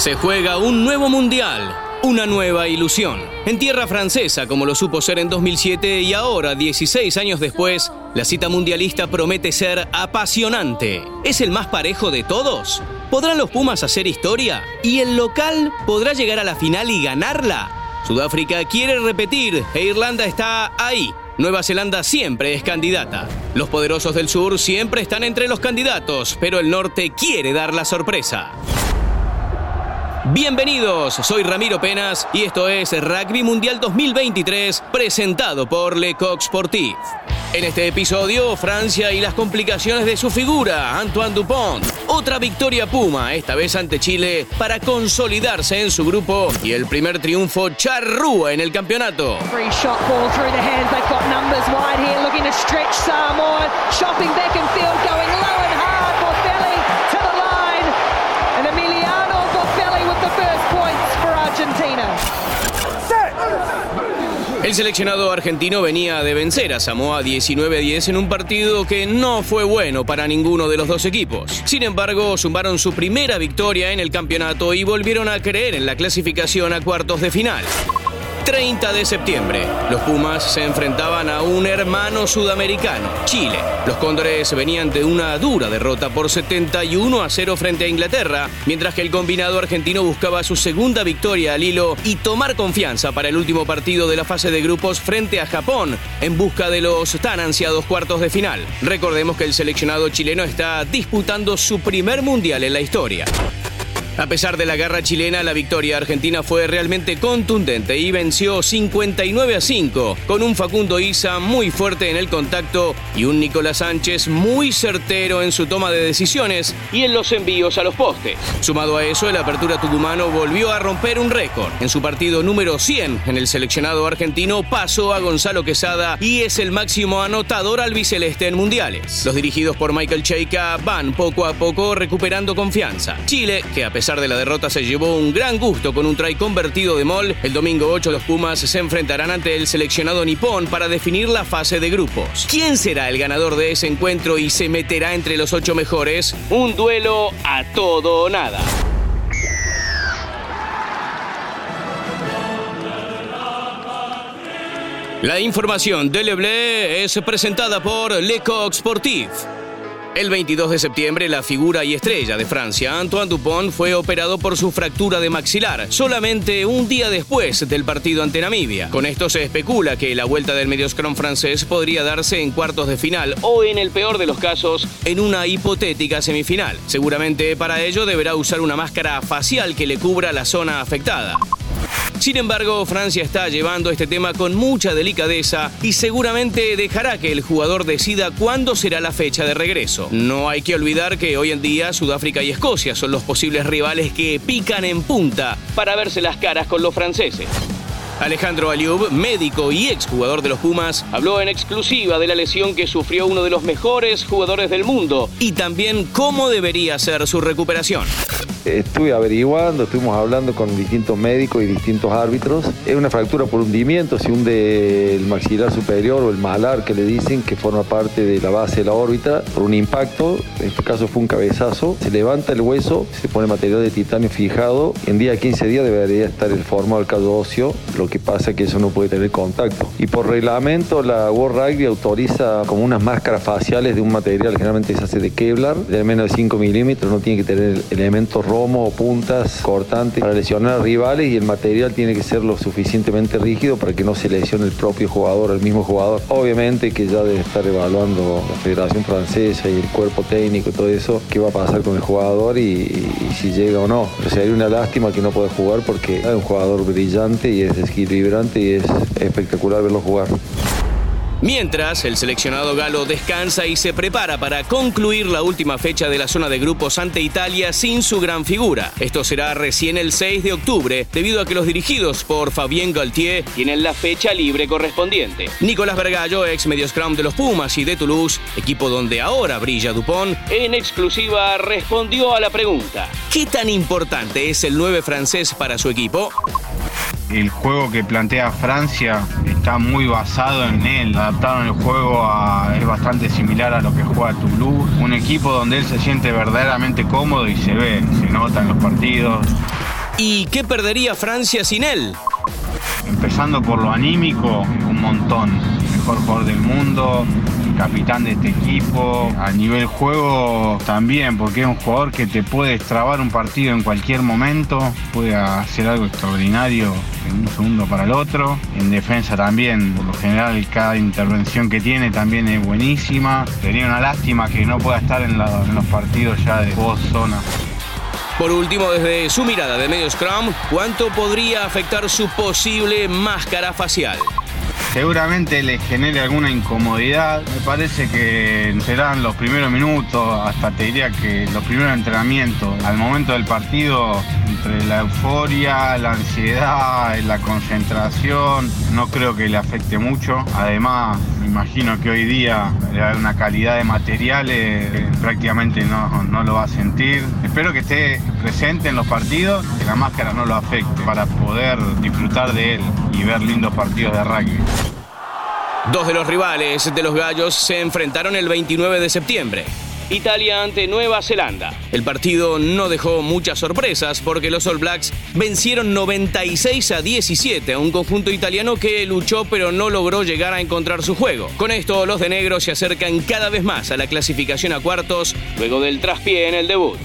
Se juega un nuevo mundial, una nueva ilusión. En tierra francesa, como lo supo ser en 2007 y ahora, 16 años después, la cita mundialista promete ser apasionante. ¿Es el más parejo de todos? ¿Podrán los Pumas hacer historia? ¿Y el local podrá llegar a la final y ganarla? Sudáfrica quiere repetir e Irlanda está ahí. Nueva Zelanda siempre es candidata. Los poderosos del sur siempre están entre los candidatos, pero el norte quiere dar la sorpresa. Bienvenidos, soy Ramiro Penas y esto es Rugby Mundial 2023 presentado por Le Coq Sportif. En este episodio, Francia y las complicaciones de su figura, Antoine Dupont. Otra victoria Puma, esta vez ante Chile, para consolidarse en su grupo y el primer triunfo charrúa en el campeonato. El seleccionado argentino venía de vencer a Samoa 19-10 en un partido que no fue bueno para ninguno de los dos equipos. Sin embargo, sumaron su primera victoria en el campeonato y volvieron a creer en la clasificación a cuartos de final. 30 de septiembre, los Pumas se enfrentaban a un hermano sudamericano, Chile. Los Cóndores venían de una dura derrota por 71 a 0 frente a Inglaterra, mientras que el combinado argentino buscaba su segunda victoria al hilo y tomar confianza para el último partido de la fase de grupos frente a Japón, en busca de los tan ansiados cuartos de final. Recordemos que el seleccionado chileno está disputando su primer mundial en la historia. A pesar de la guerra chilena, la victoria argentina fue realmente contundente y venció 59 a 5, con un Facundo Isa muy fuerte en el contacto y un Nicolás Sánchez muy certero en su toma de decisiones y en los envíos a los postes. Sumado a eso, el Apertura Tucumano volvió a romper un récord. En su partido número 100 en el seleccionado argentino pasó a Gonzalo Quesada y es el máximo anotador albiceleste en mundiales. Los dirigidos por Michael Cheika van poco a poco recuperando confianza. Chile, que a pesar de la derrota se llevó un gran gusto con un try convertido de Mol. El domingo 8 los Pumas se enfrentarán ante el seleccionado nipón para definir la fase de grupos. ¿Quién será el ganador de ese encuentro y se meterá entre los ocho mejores? Un duelo a todo o nada. La información de Leblé es presentada por Le Coq Sportif. El 22 de septiembre, la figura y estrella de Francia, Antoine Dupont, fue operado por su fractura de maxilar, solamente un día después del partido ante Namibia. Con esto se especula que la vuelta del medioscrum francés podría darse en cuartos de final o, en el peor de los casos, en una hipotética semifinal. Seguramente para ello deberá usar una máscara facial que le cubra la zona afectada. Sin embargo, Francia está llevando este tema con mucha delicadeza y seguramente dejará que el jugador decida cuándo será la fecha de regreso. No hay que olvidar que hoy en día Sudáfrica y Escocia son los posibles rivales que pican en punta para verse las caras con los franceses. Alejandro Aliub, médico y exjugador de los Pumas, habló en exclusiva de la lesión que sufrió uno de los mejores jugadores del mundo y también cómo debería ser su recuperación. Estuve averiguando, estuvimos hablando con distintos médicos y distintos árbitros. Es una fractura por hundimiento, se hunde el maxilar superior o el malar que le dicen que forma parte de la base de la órbita por un impacto, en este caso fue un cabezazo, se levanta el hueso, se pone material de titanio fijado, en día 15 días debería estar el formado del caldo óseo, lo que pasa es que eso no puede tener contacto. Y por reglamento la World Rugby autoriza como unas máscaras faciales de un material, generalmente se hace de Kevlar, de menos de 5 milímetros, no tiene que tener elementos romo o puntas cortantes para lesionar rivales y el material tiene que ser lo suficientemente rígido para que no se lesione el propio jugador, el mismo jugador. Obviamente que ya debe estar evaluando la Federación Francesa y el cuerpo técnico y todo eso, qué va a pasar con el jugador y, si llega o no. Pero sería una lástima que no pueda jugar porque es un jugador brillante y es vibrante y es espectacular verlo jugar. Mientras, el seleccionado galo descansa y se prepara para concluir la última fecha de la zona de grupos ante Italia sin su gran figura. Esto será recién el 6 de octubre, debido a que los dirigidos por Fabien Galtier tienen la fecha libre correspondiente. Nicolás Vergallo, ex medio scrum de los Pumas y de Toulouse, equipo donde ahora brilla Dupont, en exclusiva respondió a la pregunta: ¿Qué tan importante es el 9 francés para su equipo? el juego que plantea Francia está muy basado en él. Adaptaron el juego a, es bastante similar a lo que juega Toulouse. Un equipo donde él se siente verdaderamente cómodo y se ve, se nota en los partidos. ¿Y qué perdería Francia sin él? Empezando por lo anímico, un montón. Mejor jugador del mundo, capitán de este equipo. A nivel juego también, porque es un jugador que te puede extrabar un partido en cualquier momento, puede hacer algo extraordinario en un segundo para el otro. En defensa también, por lo general cada intervención que tiene también es buenísima. Sería una lástima que no pueda estar en, en los partidos ya de dos zonas. Por último, desde su mirada de medio scrum, ¿cuánto podría afectar su posible máscara facial? Seguramente les genere alguna incomodidad. Me parece que serán los primeros minutos, hasta te diría que los primeros entrenamientos, al momento del partido, entre la euforia, la ansiedad, la concentración, no creo que le afecte mucho. Además, me imagino que hoy día una calidad de materiales prácticamente no, no lo va a sentir. Espero que esté presente en los partidos, que la máscara no lo afecte, para poder disfrutar de él y ver lindos partidos de rugby. Dos de los rivales de los Gallos se enfrentaron el 29 de septiembre. Italia ante Nueva Zelanda. El partido no dejó muchas sorpresas porque los All Blacks vencieron 96 a 17 a un conjunto italiano que luchó pero no logró llegar a encontrar su juego. Con esto los de negro se acercan cada vez más a la clasificación a cuartos luego del traspié en el debut.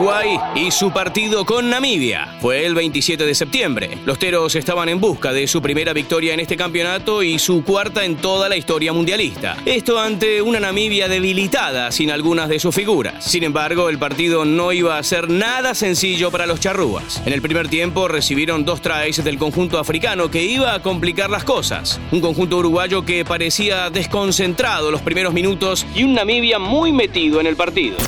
Uruguay y su partido con Namibia. Fue el 27 de septiembre. Los Teros estaban en busca de su primera victoria en este campeonato y su cuarta en toda la historia mundialista. Esto ante una Namibia debilitada sin algunas de sus figuras. Sin embargo, el partido no iba a ser nada sencillo para los charrúas. En el primer tiempo recibieron dos tries del conjunto africano que iba a complicar las cosas. Un conjunto uruguayo que parecía desconcentrado los primeros minutos y un Namibia muy metido en el partido.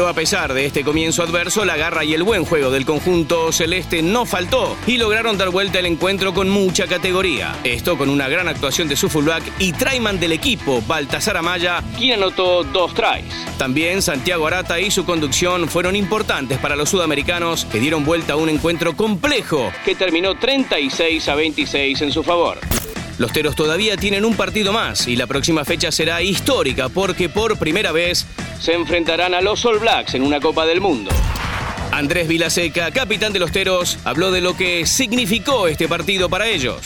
Pero a pesar de este comienzo adverso, la garra y el buen juego del conjunto celeste no faltó y lograron dar vuelta el encuentro con mucha categoría. Esto con una gran actuación de su fullback y traiman del equipo, Baltasar Amaya, quien anotó dos tries. También Santiago Arata y su conducción fueron importantes para los sudamericanos que dieron vuelta a un encuentro complejo que terminó 36 a 26 en su favor. Los Teros todavía tienen un partido más y la próxima fecha será histórica porque por primera vez se enfrentarán a los All Blacks en una Copa del Mundo. Andrés Vilaseca, capitán de los Teros, habló de lo que significó este partido para ellos.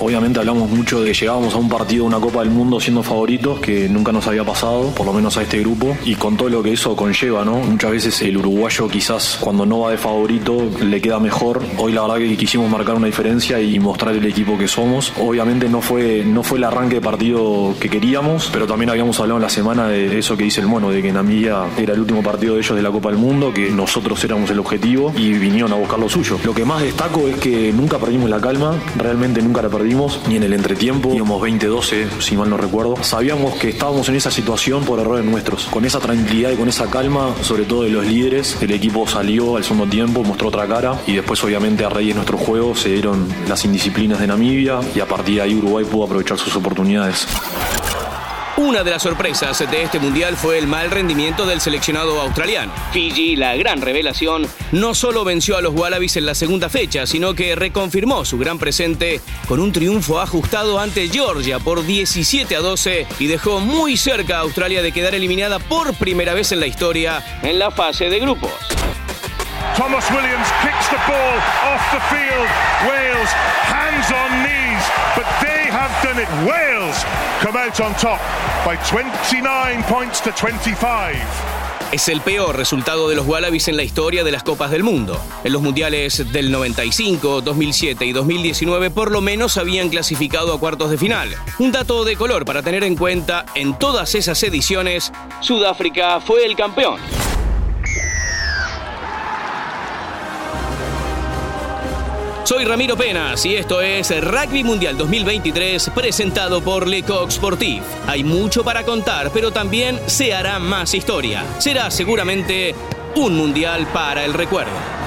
Obviamente hablamos mucho de llegábamos a un partido una Copa del Mundo siendo favoritos, que nunca nos había pasado, por lo menos a este grupo, y con todo lo que eso conlleva, ¿no? Muchas veces el uruguayo quizás cuando no va de favorito le queda mejor. Hoy la verdad que quisimos marcar una diferencia y mostrar el equipo que somos. Obviamente no fue, no fue el arranque de partido que queríamos, pero también habíamos hablado en la semana de eso que dice el mono, de que Namibia era el último partido de ellos de la Copa del Mundo, que nosotros éramos el objetivo y vinieron a buscar lo suyo. Lo que más destaco es que nunca perdimos la calma, realmente nunca la perdimos ni en el entretiempo, íbamos 20-12, si mal no recuerdo. Sabíamos que estábamos en esa situación por errores nuestros. Con esa tranquilidad y con esa calma, sobre todo de los líderes, el equipo salió al segundo tiempo, mostró otra cara y después obviamente a de nuestro juego se dieron las indisciplinas de Namibia y a partir de ahí Uruguay pudo aprovechar sus oportunidades. Una de las sorpresas de este mundial fue el mal rendimiento del seleccionado australiano. Fiji, la gran revelación, no solo venció a los Wallabies en la segunda fecha, sino que reconfirmó su gran presente con un triunfo ajustado ante Georgia por 17 a 12 y dejó muy cerca a Australia de quedar eliminada por primera vez en la historia en la fase de grupos. Thomas Williams kicks the ball off the field. Wales hands on knees, but they have done it. Wales come out on top by 29 points to 25. Es el peor resultado de los Wallabies en la historia de las Copas del Mundo. En los mundiales del 95, 2007 y 2019 por lo menos habían clasificado a cuartos de final. Un dato de color para tener en cuenta, en todas esas ediciones, Sudáfrica fue el campeón. Soy Ramiro Penas y esto es Rugby Mundial 2023 presentado por Lecoq Sportif. Hay mucho para contar, pero también se hará más historia. Será seguramente un mundial para el recuerdo.